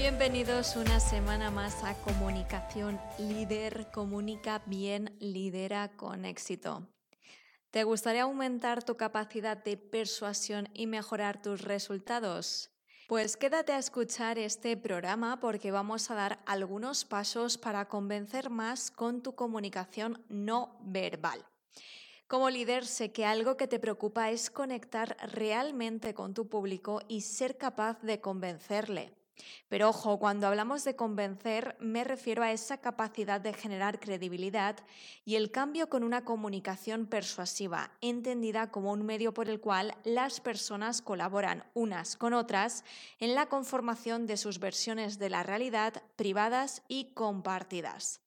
Bienvenidos una semana más a Comunicación Líder. Comunica bien, lidera con éxito. ¿Te gustaría aumentar tu capacidad de persuasión y mejorar tus resultados? Pues quédate a escuchar este programa porque vamos a dar algunos pasos para convencer más con tu comunicación no verbal. Como líder sé que algo que te preocupa es conectar realmente con tu público y ser capaz de convencerle. Pero ojo, cuando hablamos de convencer me refiero a esa capacidad de generar credibilidad y el cambio con una comunicación persuasiva, entendida como un medio por el cual las personas colaboran unas con otras en la conformación de sus versiones de la realidad privadas y compartidas.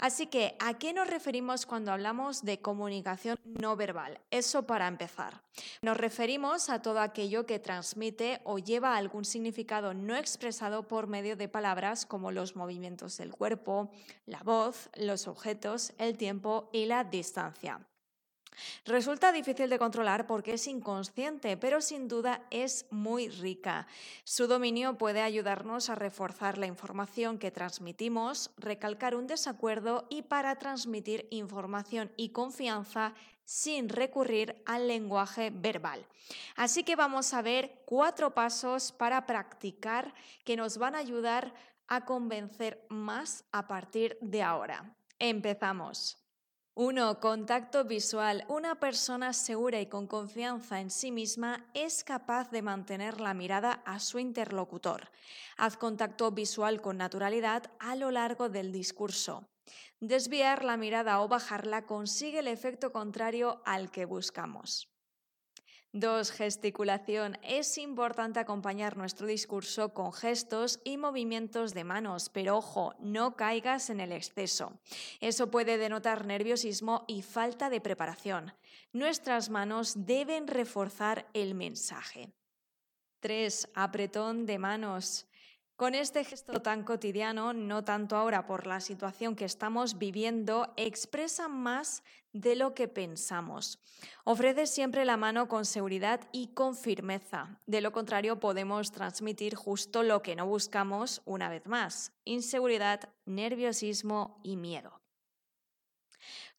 Así que, ¿a qué nos referimos cuando hablamos de comunicación no verbal? Eso para empezar. Nos referimos a todo aquello que transmite o lleva algún significado no expresado por medio de palabras como los movimientos del cuerpo, la voz, los objetos, el tiempo y la distancia. Resulta difícil de controlar porque es inconsciente, pero sin duda es muy rica. Su dominio puede ayudarnos a reforzar la información que transmitimos, recalcar un desacuerdo y para transmitir información y confianza sin recurrir al lenguaje verbal. Así que vamos a ver cuatro pasos para practicar que nos van a ayudar a convencer más a partir de ahora. Empezamos. 1. Contacto visual. Una persona segura y con confianza en sí misma es capaz de mantener la mirada a su interlocutor. Haz contacto visual con naturalidad a lo largo del discurso. Desviar la mirada o bajarla consigue el efecto contrario al que buscamos. 2. Gesticulación. Es importante acompañar nuestro discurso con gestos y movimientos de manos, pero ojo, no caigas en el exceso. Eso puede denotar nerviosismo y falta de preparación. Nuestras manos deben reforzar el mensaje. 3. Apretón de manos. Con este gesto tan cotidiano, no tanto ahora por la situación que estamos viviendo, expresa más de lo que pensamos. Ofrece siempre la mano con seguridad y con firmeza. De lo contrario, podemos transmitir justo lo que no buscamos una vez más, inseguridad, nerviosismo y miedo.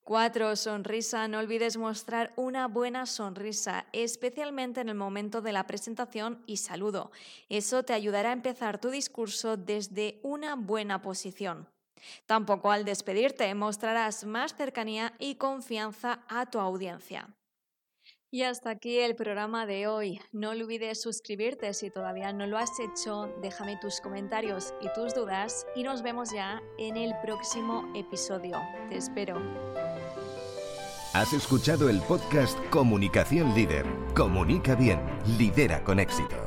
4. Sonrisa. No olvides mostrar una buena sonrisa, especialmente en el momento de la presentación y saludo. Eso te ayudará a empezar tu discurso desde una buena posición. Tampoco al despedirte mostrarás más cercanía y confianza a tu audiencia. Y hasta aquí el programa de hoy. No olvides suscribirte si todavía no lo has hecho. Déjame tus comentarios y tus dudas y nos vemos ya en el próximo episodio. Te espero. Has escuchado el podcast Comunicación Líder. Comunica bien, lidera con éxito.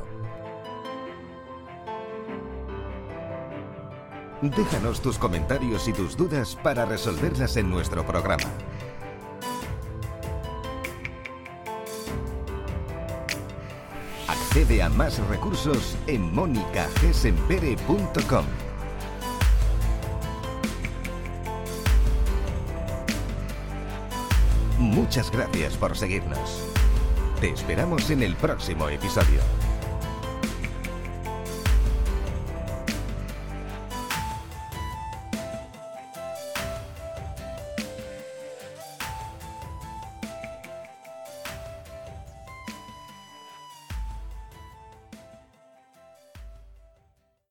Déjanos tus comentarios y tus dudas para resolverlas en nuestro programa. Accede a más recursos en monicagesempere.com. Muchas gracias por seguirnos. Te esperamos en el próximo episodio.